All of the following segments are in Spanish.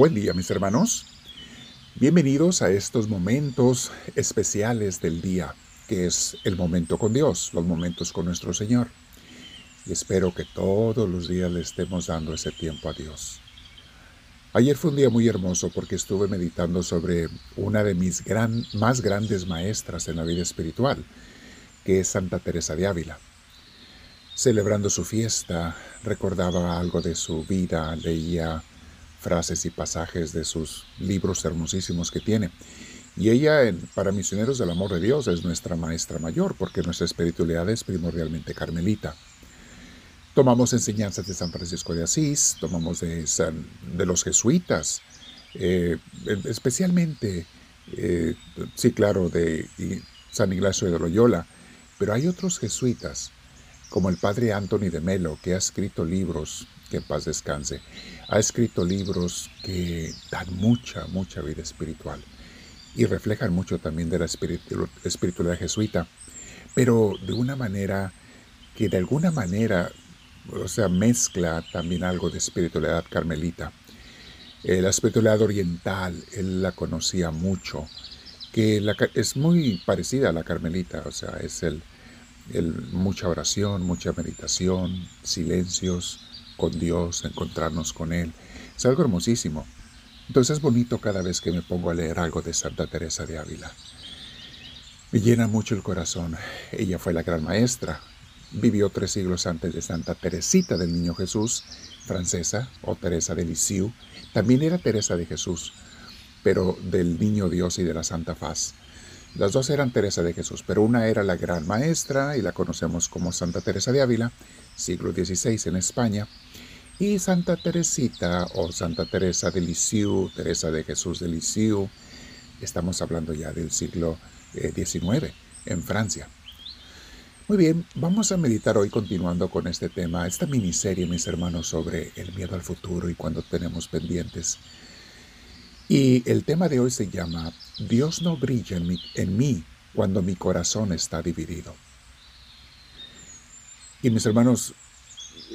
Buen día mis hermanos. Bienvenidos a estos momentos especiales del día, que es el momento con Dios, los momentos con nuestro Señor. Y espero que todos los días le estemos dando ese tiempo a Dios. Ayer fue un día muy hermoso porque estuve meditando sobre una de mis más grandes maestras en la vida espiritual, que es Santa Teresa de Ávila. Celebrando su fiesta, recordaba algo de su vida, leía frases y pasajes de sus libros hermosísimos que tiene. Y ella, para Misioneros del Amor de Dios, es nuestra maestra mayor, porque nuestra espiritualidad es primordialmente carmelita. Tomamos enseñanzas de San Francisco de Asís, tomamos de, de los jesuitas, eh, especialmente, eh, sí, claro, de San Ignacio de Loyola, pero hay otros jesuitas, como el padre Anthony de Melo, que ha escrito libros que en paz descanse, ha escrito libros que dan mucha, mucha vida espiritual y reflejan mucho también de la espiritualidad jesuita, pero de una manera que de alguna manera, o sea, mezcla también algo de espiritualidad carmelita. Eh, la espiritualidad oriental, él la conocía mucho, que es muy parecida a la carmelita, o sea, es el, mucha oración, mucha meditación, silencios, con Dios, encontrarnos con Él. Es algo hermosísimo. Entonces es bonito cada vez que me pongo a leer algo de Santa Teresa de Ávila. Me llena mucho el corazón. Ella fue la gran maestra. Vivió tres siglos antes de Santa Teresita del Niño Jesús, francesa, o Teresa de Lisieux. También era Teresa de Jesús, pero del Niño Dios y de la Santa Faz. Las dos eran Teresa de Jesús, pero una era la gran maestra y la conocemos como Santa Teresa de Ávila, siglo XVI en España, y Santa Teresita o Santa Teresa de Lisieux, Teresa de Jesús de Lisieux, estamos hablando ya del siglo XIX eh, en Francia. Muy bien, vamos a meditar hoy continuando con este tema, esta miniserie, mis hermanos, sobre el miedo al futuro y cuando tenemos pendientes. Y el tema de hoy se llama Dios no brilla en en mí cuando mi corazón está dividido. Y mis hermanos,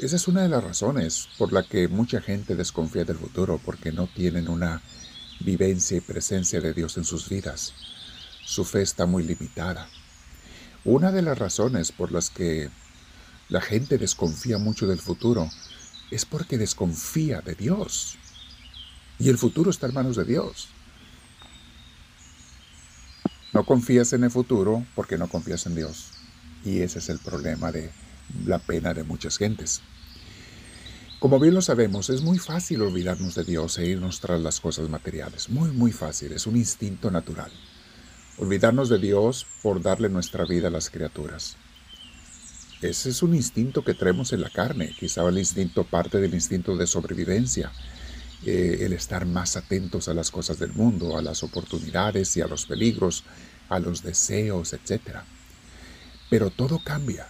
esa es una de las razones por la que mucha gente desconfía del futuro, porque no tienen una vivencia y presencia de Dios en sus vidas. Su fe está muy limitada. Una de las razones por las que la gente desconfía mucho del futuro es porque desconfía de Dios. Y el futuro está en manos de Dios. No confías en el futuro porque no confías en Dios. Y ese es el problema de la pena de muchas gentes. Como bien lo sabemos, es muy fácil olvidarnos de Dios e irnos tras las cosas materiales. Muy, muy fácil. Es un instinto natural. Olvidarnos de Dios por darle nuestra vida a las criaturas. Ese es un instinto que traemos en la carne. Quizá el instinto parte del instinto de sobrevivencia. Eh, el estar más atentos a las cosas del mundo, a las oportunidades y a los peligros, a los deseos, etc. Pero todo cambia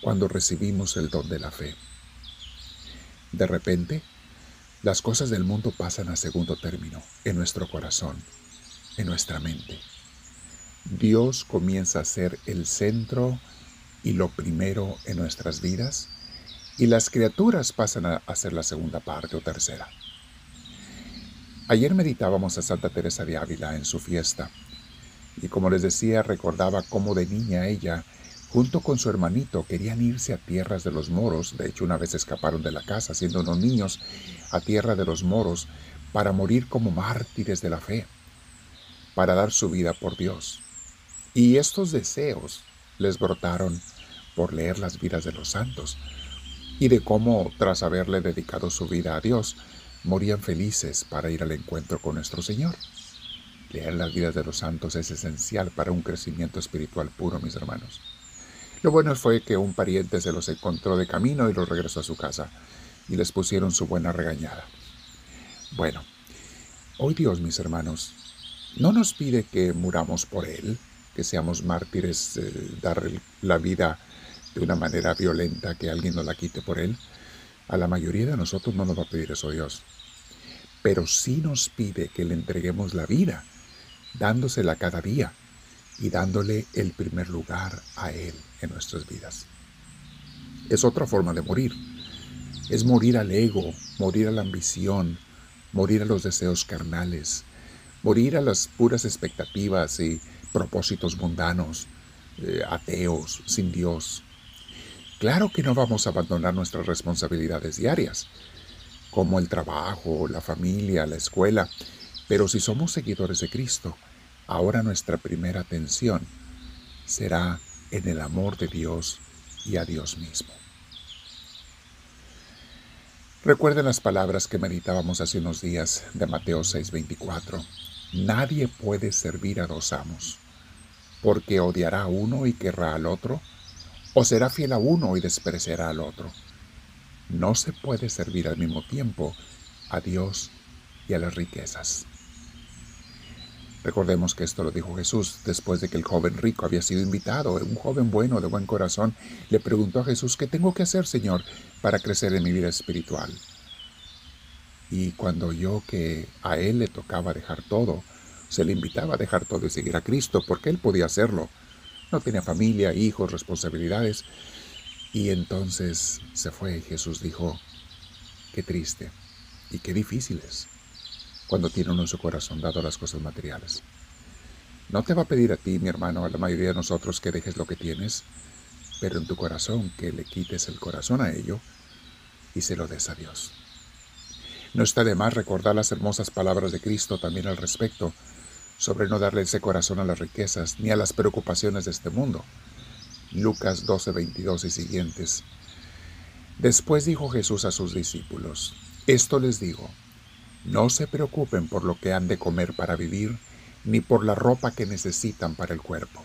cuando recibimos el don de la fe. De repente, las cosas del mundo pasan a segundo término en nuestro corazón, en nuestra mente. Dios comienza a ser el centro y lo primero en nuestras vidas y las criaturas pasan a ser la segunda parte o tercera. Ayer meditábamos a Santa Teresa de Ávila en su fiesta y como les decía recordaba cómo de niña ella junto con su hermanito querían irse a tierras de los moros, de hecho una vez escaparon de la casa siendo unos niños a tierra de los moros para morir como mártires de la fe, para dar su vida por Dios. Y estos deseos les brotaron por leer las vidas de los santos y de cómo, tras haberle dedicado su vida a Dios, morían felices para ir al encuentro con nuestro Señor. Leer las vidas de los santos es esencial para un crecimiento espiritual puro, mis hermanos. Lo bueno fue que un pariente se los encontró de camino y los regresó a su casa y les pusieron su buena regañada. Bueno, hoy Dios, mis hermanos, no nos pide que muramos por Él, que seamos mártires, eh, dar la vida de una manera violenta, que alguien nos la quite por Él. A la mayoría de nosotros no nos va a pedir eso Dios. Pero sí nos pide que le entreguemos la vida, dándosela cada día y dándole el primer lugar a Él en nuestras vidas. Es otra forma de morir. Es morir al ego, morir a la ambición, morir a los deseos carnales, morir a las puras expectativas y propósitos mundanos, eh, ateos, sin Dios. Claro que no vamos a abandonar nuestras responsabilidades diarias, como el trabajo, la familia, la escuela, pero si somos seguidores de Cristo, ahora nuestra primera atención será en el amor de Dios y a Dios mismo. Recuerden las palabras que meditábamos hace unos días de Mateo 6:24. Nadie puede servir a dos amos, porque odiará a uno y querrá al otro, o será fiel a uno y despreciará al otro. No se puede servir al mismo tiempo a Dios y a las riquezas. Recordemos que esto lo dijo Jesús después de que el joven rico había sido invitado. Un joven bueno, de buen corazón, le preguntó a Jesús, ¿qué tengo que hacer, Señor, para crecer en mi vida espiritual? Y cuando oyó que a él le tocaba dejar todo, se le invitaba a dejar todo y seguir a Cristo, porque él podía hacerlo. No tenía familia, hijos, responsabilidades. Y entonces se fue y Jesús dijo, qué triste y qué difícil es cuando tiene uno en su corazón dado las cosas materiales. No te va a pedir a ti, mi hermano, a la mayoría de nosotros que dejes lo que tienes, pero en tu corazón que le quites el corazón a ello y se lo des a Dios. No está de más recordar las hermosas palabras de Cristo también al respecto, sobre no darle ese corazón a las riquezas ni a las preocupaciones de este mundo. Lucas 12, 22 y siguientes. Después dijo Jesús a sus discípulos, Esto les digo, no se preocupen por lo que han de comer para vivir, ni por la ropa que necesitan para el cuerpo.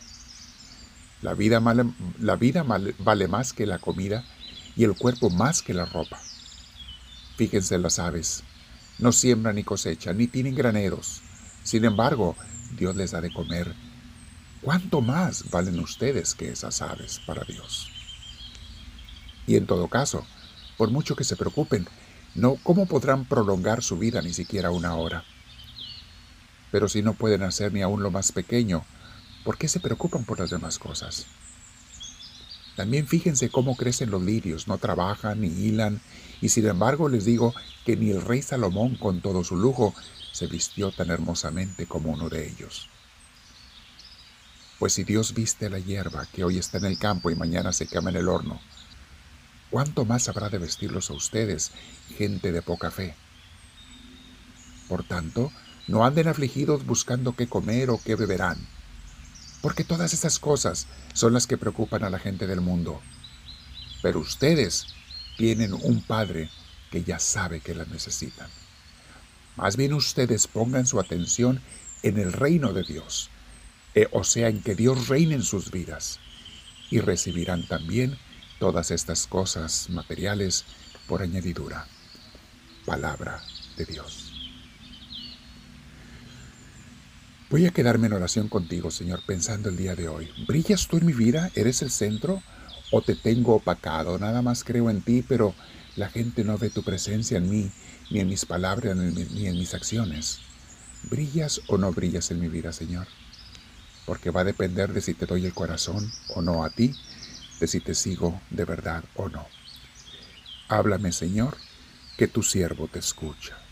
La vida, la vida vale más que la comida y el cuerpo más que la ropa. Fíjense las aves, no siembran ni cosechan, ni tienen graneros. Sin embargo, Dios les da de comer. ¿Cuánto más valen ustedes que esas aves para Dios? Y en todo caso, por mucho que se preocupen, no, ¿cómo podrán prolongar su vida ni siquiera una hora? Pero si no pueden hacer ni aún lo más pequeño, ¿por qué se preocupan por las demás cosas? También fíjense cómo crecen los lirios, no trabajan ni hilan, y sin embargo les digo que ni el rey Salomón con todo su lujo se vistió tan hermosamente como uno de ellos. Pues si Dios viste la hierba que hoy está en el campo y mañana se quema en el horno, ¿cuánto más habrá de vestirlos a ustedes, gente de poca fe? Por tanto, no anden afligidos buscando qué comer o qué beberán, porque todas esas cosas son las que preocupan a la gente del mundo. Pero ustedes tienen un Padre que ya sabe que las necesitan. Más bien ustedes pongan su atención en el reino de Dios, eh, o sea, en que Dios reine en sus vidas, y recibirán también todas estas cosas materiales por añadidura. Palabra de Dios. Voy a quedarme en oración contigo, Señor, pensando el día de hoy. ¿Brillas tú en mi vida? ¿Eres el centro? ¿O te tengo opacado? Nada más creo en ti, pero la gente no ve tu presencia en mí, ni en mis palabras, ni en mis acciones. ¿Brillas o no brillas en mi vida, Señor? Porque va a depender de si te doy el corazón o no a ti si te sigo de verdad o no. Háblame, Señor, que tu siervo te escucha.